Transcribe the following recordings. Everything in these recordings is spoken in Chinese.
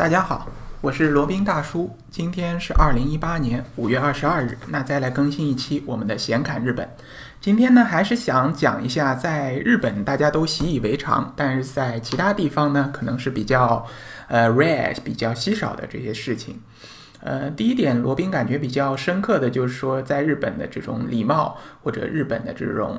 大家好，我是罗宾大叔。今天是二零一八年五月二十二日，那再来更新一期我们的闲侃日本。今天呢，还是想讲一下在日本大家都习以为常，但是在其他地方呢，可能是比较呃 rare、比较稀少的这些事情。呃，第一点，罗宾感觉比较深刻的就是说，在日本的这种礼貌或者日本的这种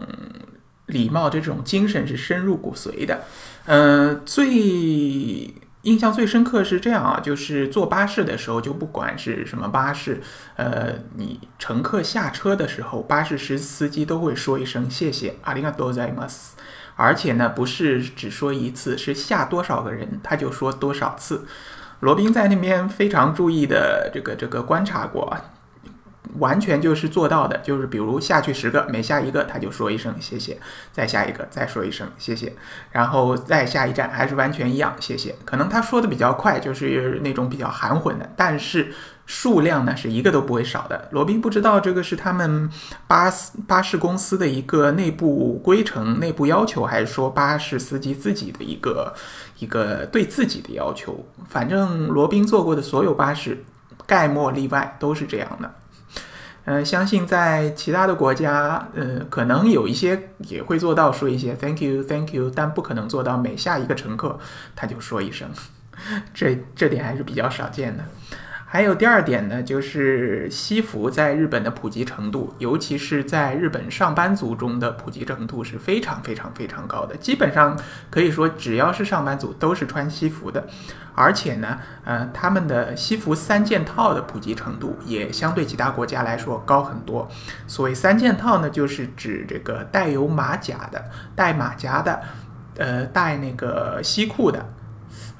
礼貌这种精神是深入骨髓的。嗯，最。印象最深刻是这样啊，就是坐巴士的时候，就不管是什么巴士，呃，你乘客下车的时候，巴士司司机都会说一声谢谢，ありがとうございます。而且呢，不是只说一次，是下多少个人他就说多少次。罗宾在那边非常注意的这个这个观察过。 完全就是做到的，就是比如下去十个，每下一个他就说一声谢谢，再下一个再说一声谢谢，然后再下一站还是完全一样谢谢。可能他说的比较快，就是那种比较含混的，但是数量呢是一个都不会少的。罗宾不知道这个是他们巴士巴士公司的一个内部规程、内部要求，还是说巴士司机自己的一个一个对自己的要求。反正罗宾坐过的所有巴士，概莫例外都是这样的。嗯，相信在其他的国家，呃，可能有一些也会做到说一些 “thank you”，“thank you”，但不可能做到每下一个乘客他就说一声，这这点还是比较少见的。还有第二点呢，就是西服在日本的普及程度，尤其是在日本上班族中的普及程度是非常非常非常高的。基本上可以说，只要是上班族都是穿西服的，而且呢，呃，他们的西服三件套的普及程度也相对其他国家来说高很多。所谓三件套呢，就是指这个带有马甲的、带马甲的，呃，带那个西裤的。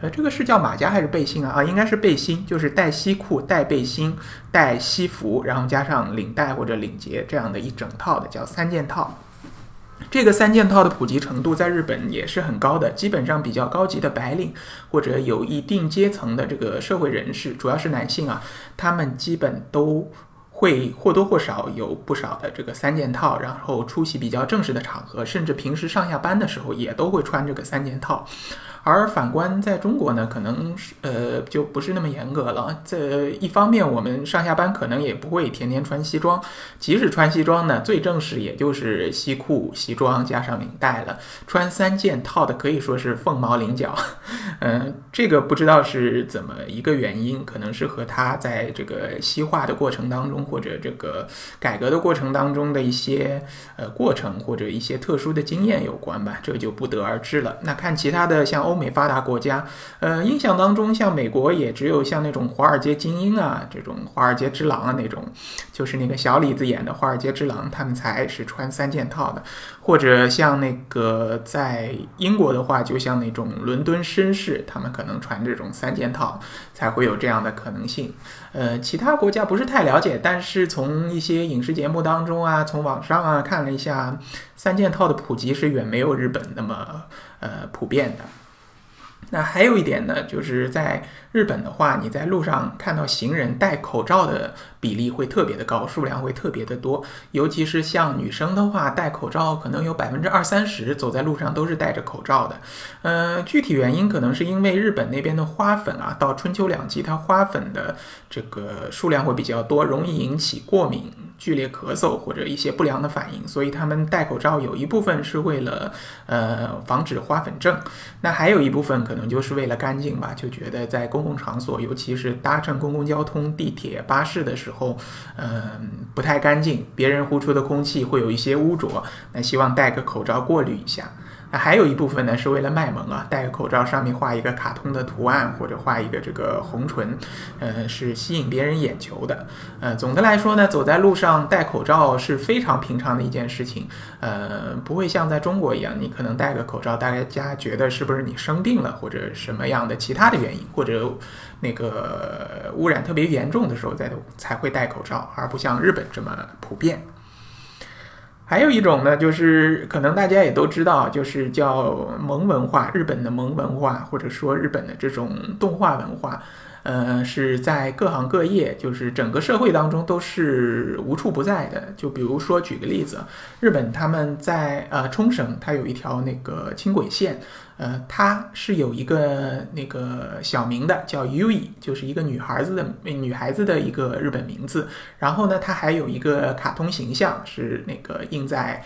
呃，这个是叫马甲还是背心啊？啊，应该是背心，就是带西裤、带背心、带西服，然后加上领带或者领结这样的一整套的，叫三件套。这个三件套的普及程度在日本也是很高的，基本上比较高级的白领或者有一定阶层的这个社会人士，主要是男性啊，他们基本都会或多或少有不少的这个三件套，然后出席比较正式的场合，甚至平时上下班的时候也都会穿这个三件套。而反观在中国呢，可能是呃就不是那么严格了。这一方面，我们上下班可能也不会天天穿西装，即使穿西装呢，最正式也就是西裤、西装加上领带了。穿三件套的可以说是凤毛麟角。嗯，这个不知道是怎么一个原因，可能是和他在这个西化的过程当中，或者这个改革的过程当中的一些呃过程，或者一些特殊的经验有关吧，这就不得而知了。那看其他的像欧欧。美发达国家，呃，印象当中，像美国也只有像那种华尔街精英啊，这种华尔街之狼啊那种，就是那个小李子演的华尔街之狼，他们才是穿三件套的。或者像那个在英国的话，就像那种伦敦绅士，他们可能穿这种三件套，才会有这样的可能性。呃，其他国家不是太了解，但是从一些影视节目当中啊，从网上啊看了一下，三件套的普及是远没有日本那么呃普遍的。那还有一点呢，就是在日本的话，你在路上看到行人戴口罩的比例会特别的高，数量会特别的多。尤其是像女生的话，戴口罩可能有百分之二三十走在路上都是戴着口罩的。嗯，具体原因可能是因为日本那边的花粉啊，到春秋两季，它花粉的这个数量会比较多，容易引起过敏。剧烈咳嗽或者一些不良的反应，所以他们戴口罩有一部分是为了呃防止花粉症，那还有一部分可能能就是为了干净吧，就觉得在公共场所，尤其是搭乘公共交通、地铁、巴士的时候，嗯不太干净，别人呼出的空气会有一些污浊，那希望戴个口罩过滤一下。那还有一部分呢，是为了卖萌啊，戴个口罩上面画一个卡通的图案，或者画一个这个红唇，呃，是吸引别人眼球的。呃，总的来说呢，走在路上戴口罩是非常平常的一件事情，呃，不会像在中国一样，你可能戴个口罩，大家觉得是不是你生病了，或者什么样的其他的原因，或者那个污染特别严重的时候再才会戴口罩，而不像日本这么普遍。还有一种呢，就是可能大家也都知道，就是叫萌文化，日本的萌文化，或者说日本的这种动画文化。呃，是在各行各业，就是整个社会当中都是无处不在的。就比如说举个例子，日本他们在呃冲绳，它有一条那个轻轨线，呃，它是有一个那个小名的，叫 Ui，就是一个女孩子的女孩子的一个日本名字。然后呢，它还有一个卡通形象，是那个印在。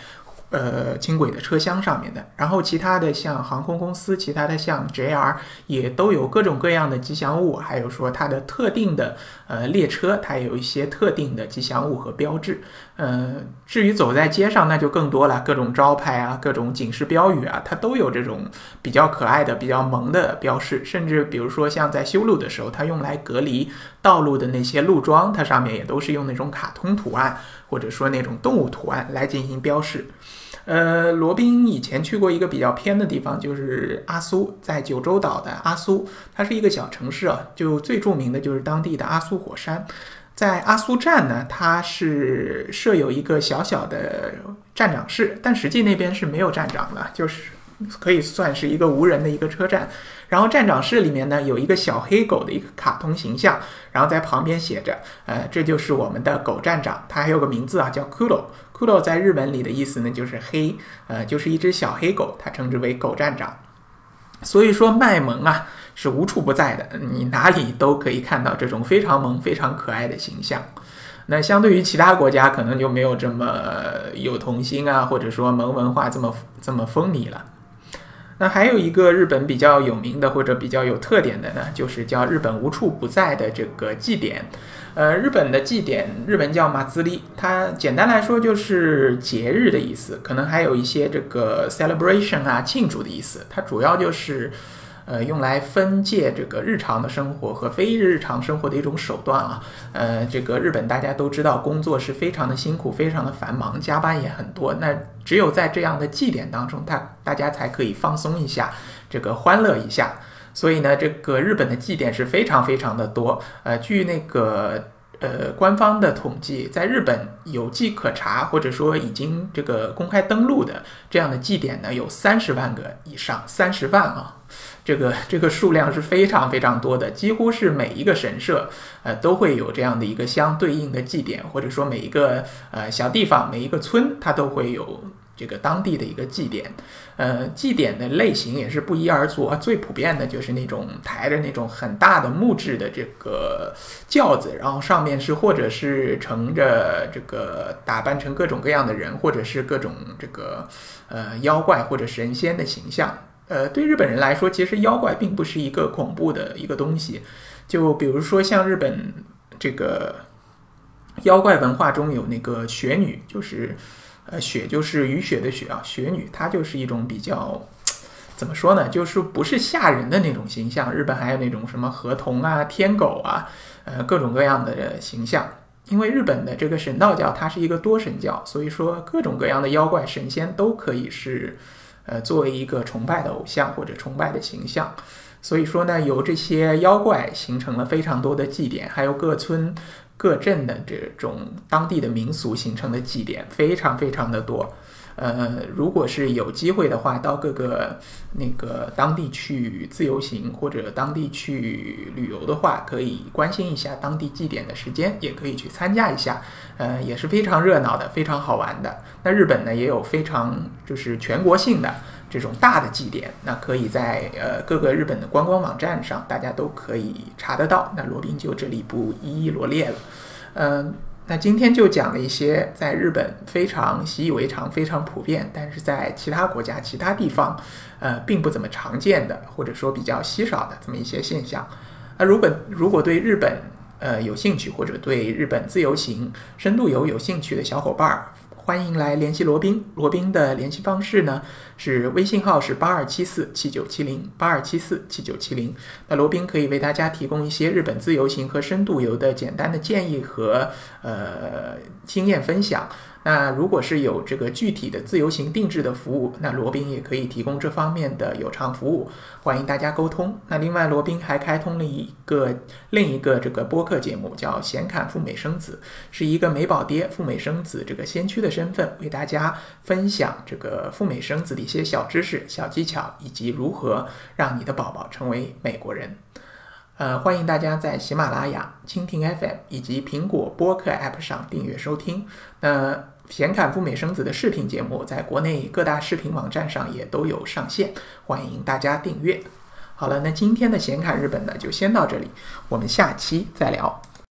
呃，轻轨的车厢上面的，然后其他的像航空公司，其他的像 JR 也都有各种各样的吉祥物，还有说它的特定的呃列车，它也有一些特定的吉祥物和标志。呃，至于走在街上，那就更多了，各种招牌啊，各种警示标语啊，它都有这种比较可爱的、比较萌的标识。甚至比如说像在修路的时候，它用来隔离道路的那些路桩，它上面也都是用那种卡通图案。或者说那种动物图案来进行标示，呃，罗宾以前去过一个比较偏的地方，就是阿苏，在九州岛的阿苏，它是一个小城市啊，就最著名的就是当地的阿苏火山，在阿苏站呢，它是设有一个小小的站长室，但实际那边是没有站长的，就是。可以算是一个无人的一个车站，然后站长室里面呢有一个小黑狗的一个卡通形象，然后在旁边写着，呃，这就是我们的狗站长，它还有个名字啊，叫 Kudo，Kudo 在日本里的意思呢就是黑，呃，就是一只小黑狗，它称之为狗站长。所以说卖萌啊是无处不在的，你哪里都可以看到这种非常萌、非常可爱的形象。那相对于其他国家，可能就没有这么有童心啊，或者说萌文化这么这么风靡了。那还有一个日本比较有名的或者比较有特点的呢，就是叫日本无处不在的这个祭典。呃，日本的祭典，日本叫马自立，它简单来说就是节日的意思，可能还有一些这个 celebration 啊，庆祝的意思。它主要就是。呃，用来分界这个日常的生活和非日常生活的一种手段啊。呃，这个日本大家都知道，工作是非常的辛苦，非常的繁忙，加班也很多。那只有在这样的祭典当中，大大家才可以放松一下，这个欢乐一下。所以呢，这个日本的祭典是非常非常的多。呃，据那个呃官方的统计，在日本有迹可查或者说已经这个公开登录的这样的祭典呢，有三十万个以上，三十万啊。这个这个数量是非常非常多的，几乎是每一个神社，呃，都会有这样的一个相对应的祭典，或者说每一个呃小地方、每一个村，它都会有这个当地的一个祭典。呃，祭典的类型也是不一而足，最普遍的就是那种抬着那种很大的木质的这个轿子，然后上面是或者是乘着这个打扮成各种各样的人，或者是各种这个呃妖怪或者神仙的形象。呃，对日本人来说，其实妖怪并不是一个恐怖的一个东西。就比如说，像日本这个妖怪文化中有那个雪女，就是呃雪就是雨雪的雪啊，雪女她就是一种比较怎么说呢，就是不是吓人的那种形象。日本还有那种什么河童啊、天狗啊，呃各种各样的形象。因为日本的这个神道教它是一个多神教，所以说各种各样的妖怪神仙都可以是。呃，作为一个崇拜的偶像或者崇拜的形象，所以说呢，由这些妖怪形成了非常多的祭典，还有各村各镇的这种当地的民俗形成的祭典，非常非常的多。呃，如果是有机会的话，到各个那个当地去自由行或者当地去旅游的话，可以关心一下当地祭典的时间，也可以去参加一下。呃，也是非常热闹的，非常好玩的。那日本呢，也有非常就是全国性的这种大的祭典，那可以在呃各个日本的观光网站上，大家都可以查得到。那罗宾就这里不一一罗列了。嗯。那今天就讲了一些在日本非常习以为常、非常普遍，但是在其他国家、其他地方，呃，并不怎么常见的，或者说比较稀少的这么一些现象。那如果如果对日本呃有兴趣，或者对日本自由行、深度游有兴趣的小伙伴儿，欢迎来联系罗宾。罗宾的联系方式呢是微信号是八二七四七九七零八二七四七九七零。那罗宾可以为大家提供一些日本自由行和深度游的简单的建议和呃经验分享。那如果是有这个具体的自由行定制的服务，那罗宾也可以提供这方面的有偿服务，欢迎大家沟通。那另外，罗宾还开通了一个另一个这个播客节目，叫“显侃赴美生子”，是一个美宝爹赴美生子这个先驱的身份，为大家分享这个赴美生子的一些小知识、小技巧，以及如何让你的宝宝成为美国人。呃，欢迎大家在喜马拉雅、蜻蜓 FM 以及苹果播客 App 上订阅收听。那显侃赴美生子的视频节目，在国内各大视频网站上也都有上线，欢迎大家订阅。好了，那今天的显侃日本呢，就先到这里，我们下期再聊。